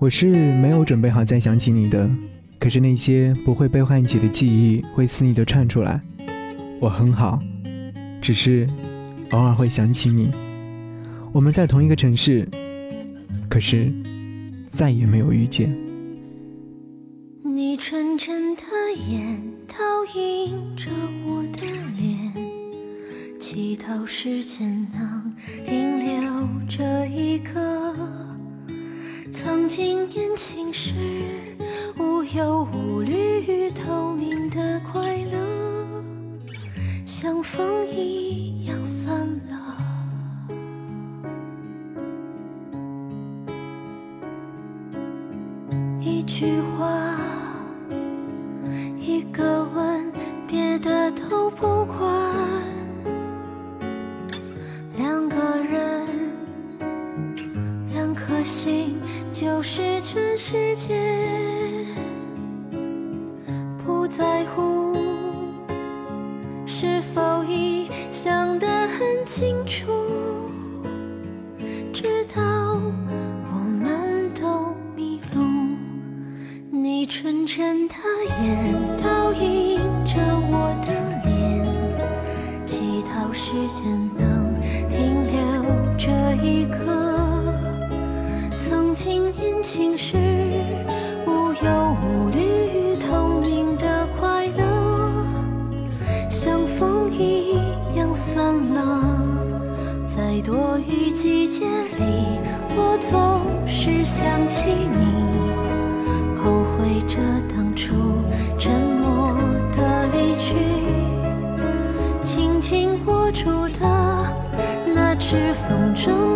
我是没有准备好再想起你的，可是那些不会被唤起的记忆会肆意的串出来。我很好，只是偶尔会想起你。我们在同一个城市，可是再也没有遇见。你纯真的眼倒映着我的脸，祈祷时间能停留这一刻。曾经年轻时无忧无虑、透明的快乐，像风一样散了。一句话，多雨季节里，我总是想起你，后悔着当初沉默的离去，紧紧握住的那只风筝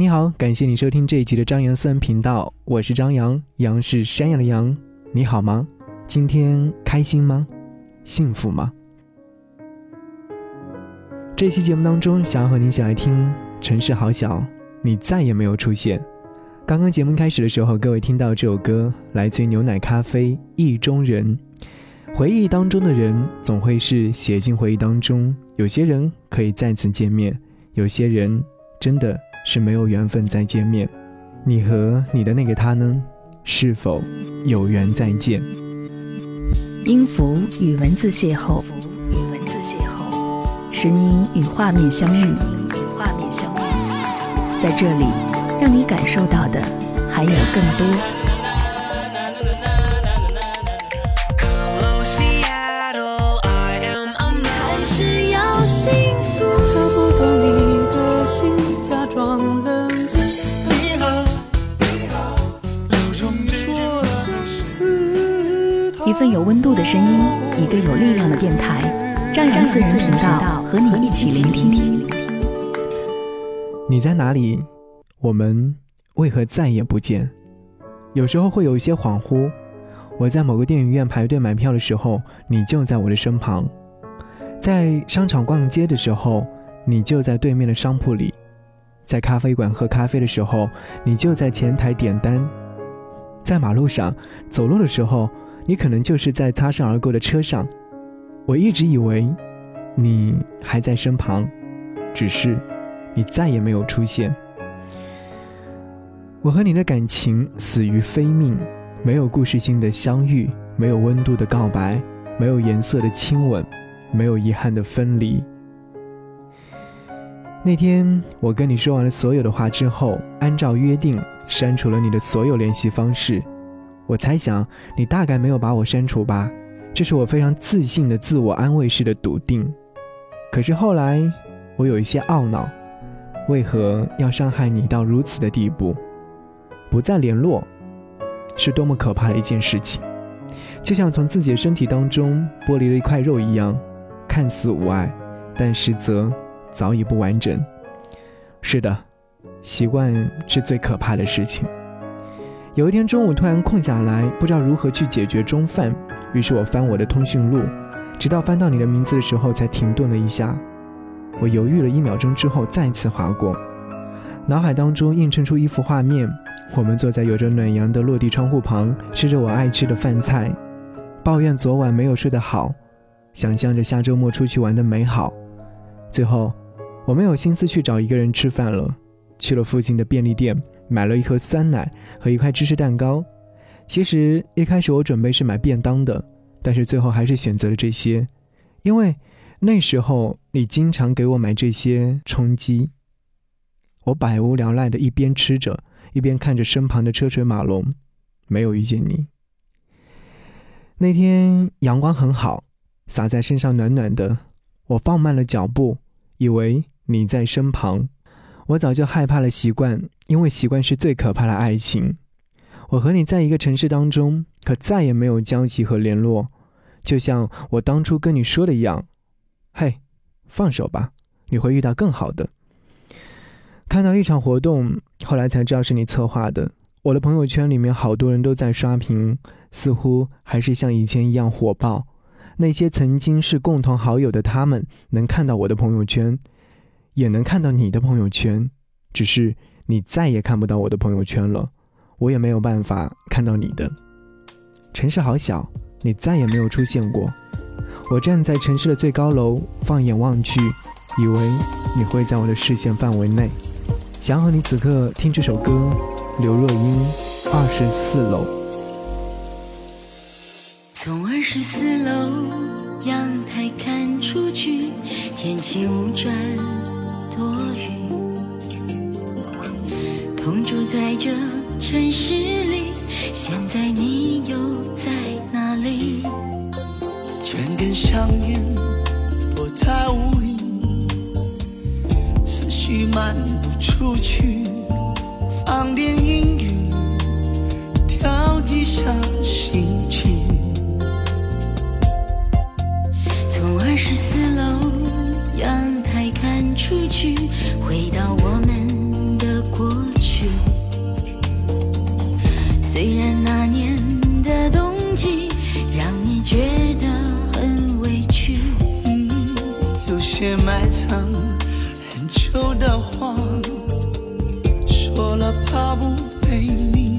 你好，感谢你收听这一集的张扬私人频道，我是张扬，杨是山羊的羊，你好吗？今天开心吗？幸福吗？这期节目当中，想要和您一起来听《城市好小》，你再也没有出现。刚刚节目开始的时候，各位听到这首歌，来自于牛奶咖啡《意中人》。回忆当中的人，总会是写进回忆当中。有些人可以再次见面，有些人真的是没有缘分再见面。你和你的那个他呢？是否有缘再见？音符与文字邂逅。与文字邂逅声音与画面相遇，与画面相遇，在这里，让你感受到的还有更多。份有温度的声音，一个有力量的电台。张扬私人频道和你一起聆听。你在哪里？我们为何再也不见？有时候会有一些恍惚。我在某个电影院排队买票的时候，你就在我的身旁；在商场逛街的时候，你就在对面的商铺里；在咖啡馆喝咖啡的时候，你就在前台点单；在马路上走路的时候，你可能就是在擦身而过的车上。我一直以为，你还在身旁，只是你再也没有出现。我和你的感情死于非命，没有故事性的相遇，没有温度的告白，没有颜色的亲吻，没有遗憾的分离。那天我跟你说完了所有的话之后，按照约定删除了你的所有联系方式。我猜想你大概没有把我删除吧。这是我非常自信的自我安慰式的笃定，可是后来我有一些懊恼，为何要伤害你到如此的地步？不再联络，是多么可怕的一件事情，就像从自己的身体当中剥离了一块肉一样，看似无碍，但实则早已不完整。是的，习惯是最可怕的事情。有一天中午突然空下来，不知道如何去解决中饭。于是我翻我的通讯录，直到翻到你的名字的时候，才停顿了一下。我犹豫了一秒钟之后，再次划过，脑海当中映衬出一幅画面：我们坐在有着暖阳的落地窗户旁，吃着我爱吃的饭菜，抱怨昨晚没有睡得好，想象着下周末出去玩的美好。最后，我没有心思去找一个人吃饭了，去了附近的便利店，买了一盒酸奶和一块芝士蛋糕。其实一开始我准备是买便当的，但是最后还是选择了这些，因为那时候你经常给我买这些充饥。我百无聊赖的一边吃着，一边看着身旁的车水马龙，没有遇见你。那天阳光很好，洒在身上暖暖的，我放慢了脚步，以为你在身旁。我早就害怕了习惯，因为习惯是最可怕的爱情。我和你在一个城市当中，可再也没有交集和联络，就像我当初跟你说的一样。嘿，放手吧，你会遇到更好的。看到一场活动，后来才知道是你策划的。我的朋友圈里面好多人都在刷屏，似乎还是像以前一样火爆。那些曾经是共同好友的他们，能看到我的朋友圈，也能看到你的朋友圈，只是你再也看不到我的朋友圈了。我也没有办法看到你的城市好小，你再也没有出现过。我站在城市的最高楼，放眼望去，以为你会在我的视线范围内。想和你此刻听这首歌，刘若英《二十四楼》。从二十四楼阳台看出去，天气无转藏很久的话，说了怕不被你，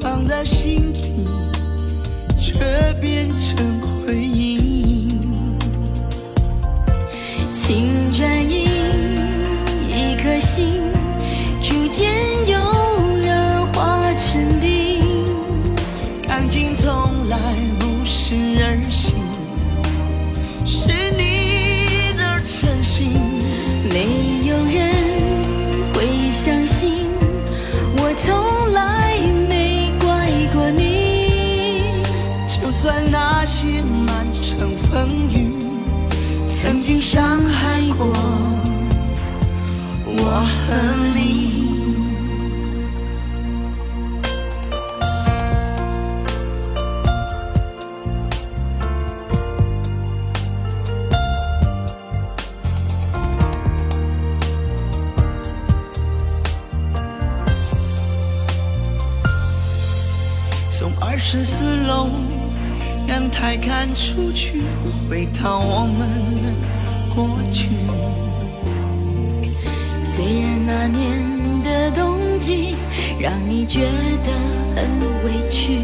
放在心底，经伤害过我和你。从二十四楼阳台看出去，回到我们过去。虽然那年的冬季让你觉得很委屈，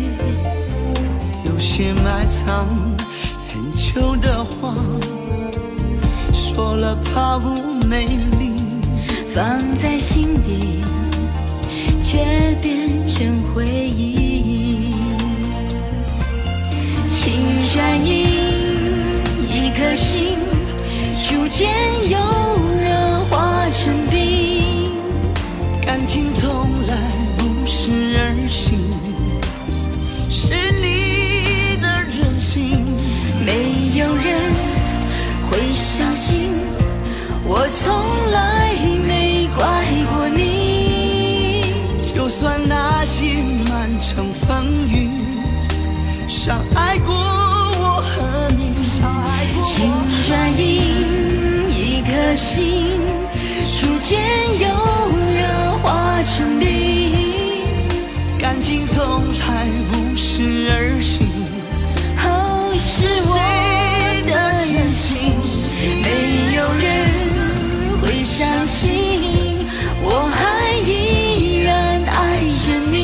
有些埋藏很久的话，说了怕不美丽。放在心底，却变成回忆。请转移一颗心，逐渐由热化成冰。感情从来不是儿戏，是你的任性。没有人会相信，我从来心，逐渐由热化成冰。感情从来不是儿戏。哦，是我的任性，没有人会相信，我还依然爱着你。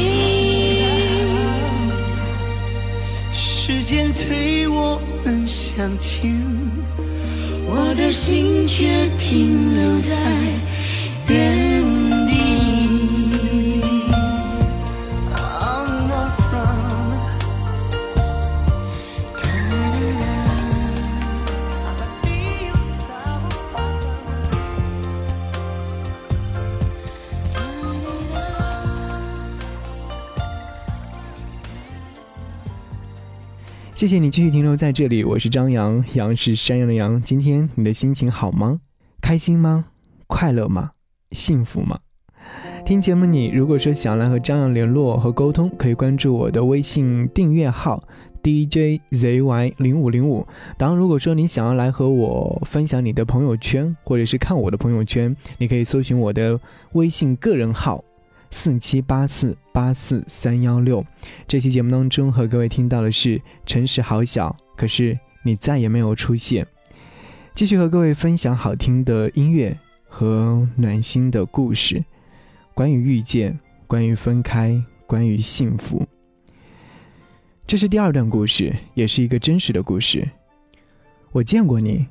时间推我们向前，心却停留在谢谢你继续停留在这里，我是张扬，杨是山羊的羊。今天你的心情好吗？开心吗？快乐吗？幸福吗？听节目你如果说想来和张扬联络和沟通，可以关注我的微信订阅号 DJZY 零五零五。当然，如果说你想要来和我分享你的朋友圈，或者是看我的朋友圈，你可以搜寻我的微信个人号四七八四八四三幺六。这期节目当中和各位听到的是“城市好小，可是你再也没有出现”。继续和各位分享好听的音乐和暖心的故事，关于遇见，关于分开，关于幸福。这是第二段故事，也是一个真实的故事。我见过你，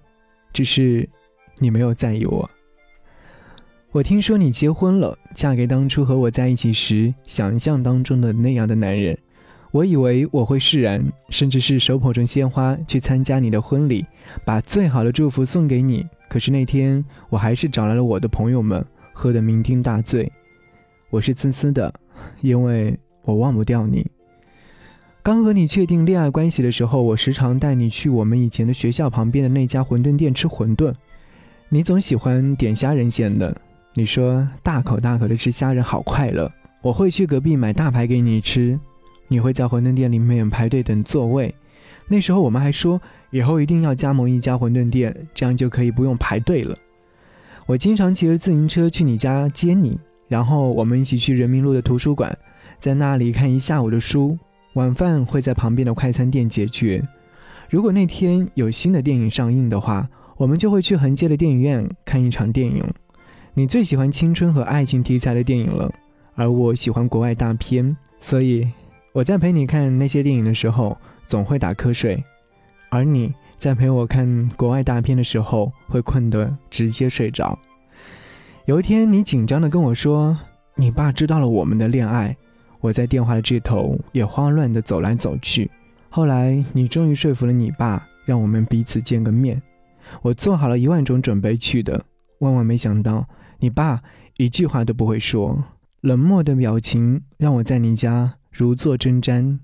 只是你没有在意我。我听说你结婚了，嫁给当初和我在一起时想象当中的那样的男人。我以为我会释然，甚至是手捧着鲜花去参加你的婚礼，把最好的祝福送给你。可是那天，我还是找来了我的朋友们，喝得酩酊大醉。我是自私的，因为我忘不掉你。刚和你确定恋爱关系的时候，我时常带你去我们以前的学校旁边的那家馄饨店吃馄饨。你总喜欢点虾仁馅的，你说大口大口的吃虾仁好快乐。我会去隔壁买大排给你吃，你会在馄饨店里面排队等座位。那时候我们还说以后一定要加盟一家馄饨店，这样就可以不用排队了。我经常骑着自行车去你家接你，然后我们一起去人民路的图书馆，在那里看一下午的书。晚饭会在旁边的快餐店解决。如果那天有新的电影上映的话，我们就会去横街的电影院看一场电影。你最喜欢青春和爱情题材的电影了，而我喜欢国外大片，所以我在陪你看那些电影的时候总会打瞌睡，而你在陪我看国外大片的时候会困得直接睡着。有一天，你紧张地跟我说，你爸知道了我们的恋爱。我在电话的这头也慌乱地走来走去。后来，你终于说服了你爸，让我们彼此见个面。我做好了一万种准备去的，万万没想到。你爸一句话都不会说，冷漠的表情让我在你家如坐针毡。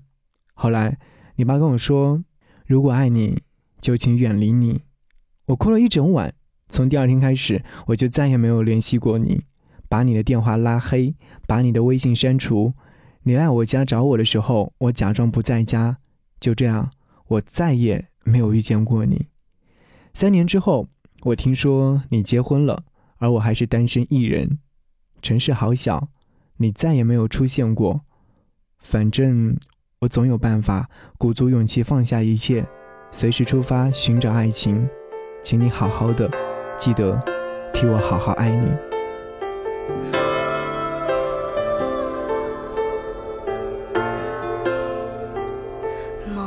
后来，你爸跟我说：“如果爱你，就请远离你。”我哭了一整晚。从第二天开始，我就再也没有联系过你，把你的电话拉黑，把你的微信删除。你来我家找我的时候，我假装不在家。就这样，我再也没有遇见过你。三年之后，我听说你结婚了。而我还是单身一人，城市好小，你再也没有出现过。反正我总有办法，鼓足勇气放下一切，随时出发寻找爱情。请你好好的，记得替我好好爱你。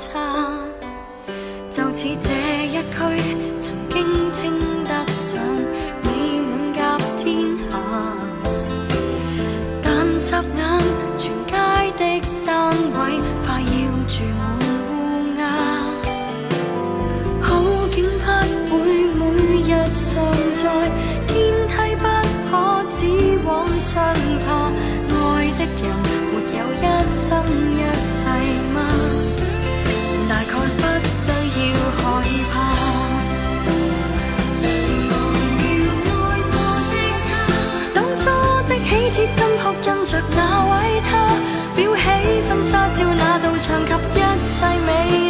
差。就似这一区，曾经称得上美满甲天下，但霎眼全街的单位快要住满乌鸦。好景不会每日常一切美。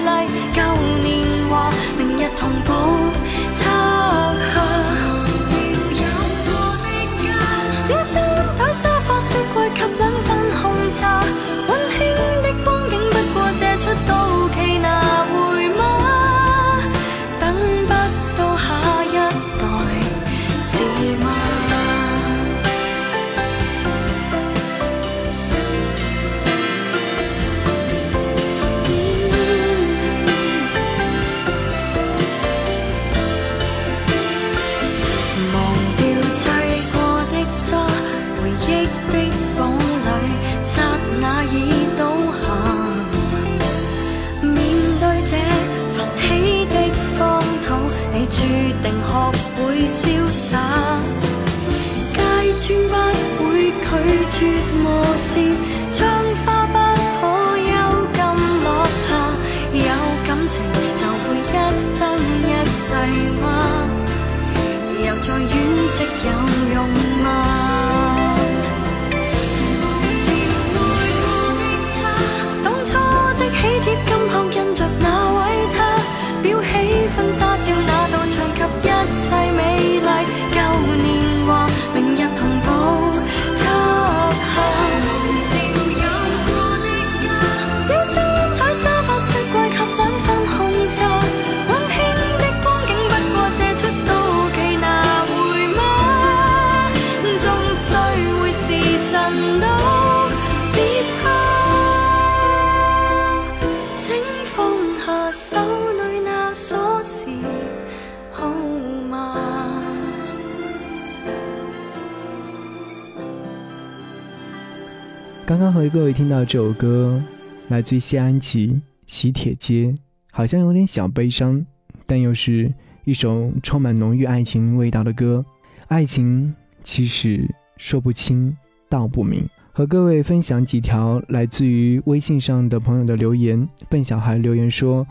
各位听到这首歌，来自于谢安琪《喜帖街》，好像有点小悲伤，但又是一首充满浓郁爱情味道的歌。爱情其实说不清道不明。和各位分享几条来自于微信上的朋友的留言。笨小孩留言说：“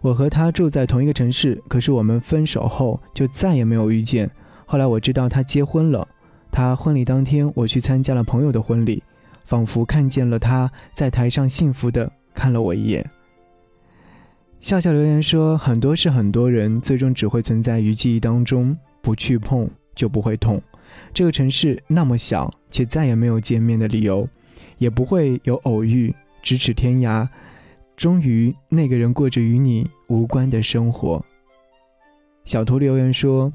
我和他住在同一个城市，可是我们分手后就再也没有遇见。后来我知道他结婚了，他婚礼当天我去参加了朋友的婚礼，仿佛看见了他在台上幸福的看了我一眼。笑笑留言说：“很多事很多人，最终只会存在于记忆当中，不去碰就不会痛。这个城市那么小，却再也没有见面的理由，也不会有偶遇，咫尺天涯。”终于，那个人过着与你无关的生活。小图留言说：“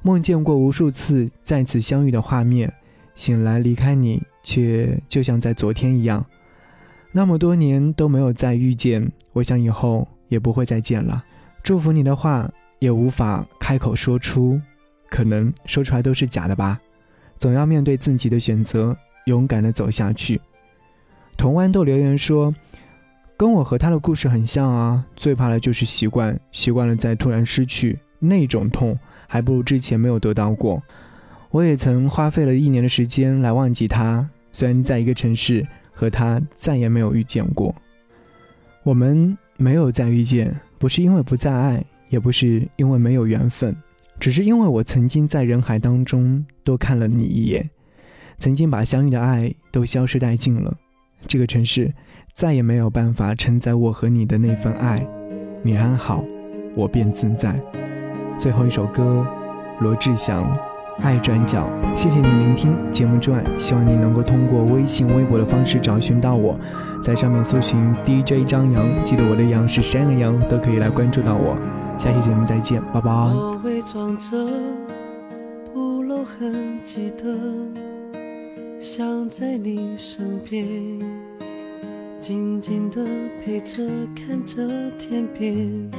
梦见过无数次再次相遇的画面，醒来离开你，却就像在昨天一样。那么多年都没有再遇见，我想以后也不会再见了。祝福你的话也无法开口说出，可能说出来都是假的吧。总要面对自己的选择，勇敢的走下去。”童豌豆留言说。跟我和他的故事很像啊，最怕的就是习惯，习惯了再突然失去那种痛，还不如之前没有得到过。我也曾花费了一年的时间来忘记他，虽然在一个城市和他再也没有遇见过。我们没有再遇见，不是因为不再爱，也不是因为没有缘分，只是因为我曾经在人海当中多看了你一眼，曾经把相遇的爱都消失殆尽了。这个城市。再也没有办法承载我和你的那份爱，你安好，我便自在。最后一首歌，罗志祥《爱转角》。谢谢你聆听节目之外，希望你能够通过微信、微博的方式找寻到我，在上面搜寻 DJ 张扬，记得我的杨是山的杨，都可以来关注到我。下期节目再见，拜拜。我伪装着不露痕迹的，想在你身边。静静的陪着，看着天边，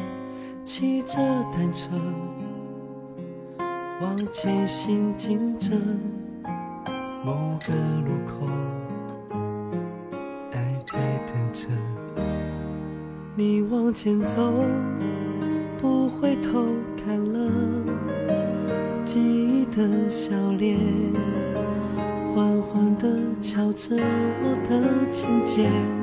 骑着单车，往前行进着，某个路口，爱在等着你往前走，不回头看了记忆的笑脸，缓缓地敲着我的琴键。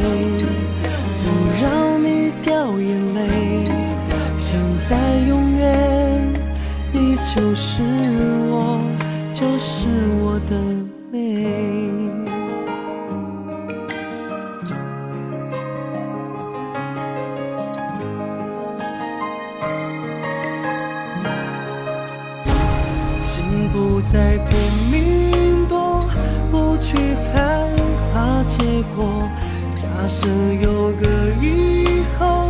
再拼命躲，不去害怕结果。假设有个以后，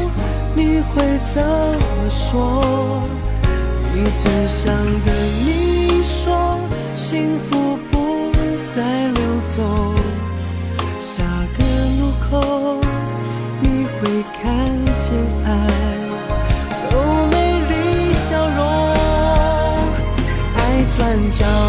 你会怎么说？一直想跟你说，幸福不再溜走。下个路口，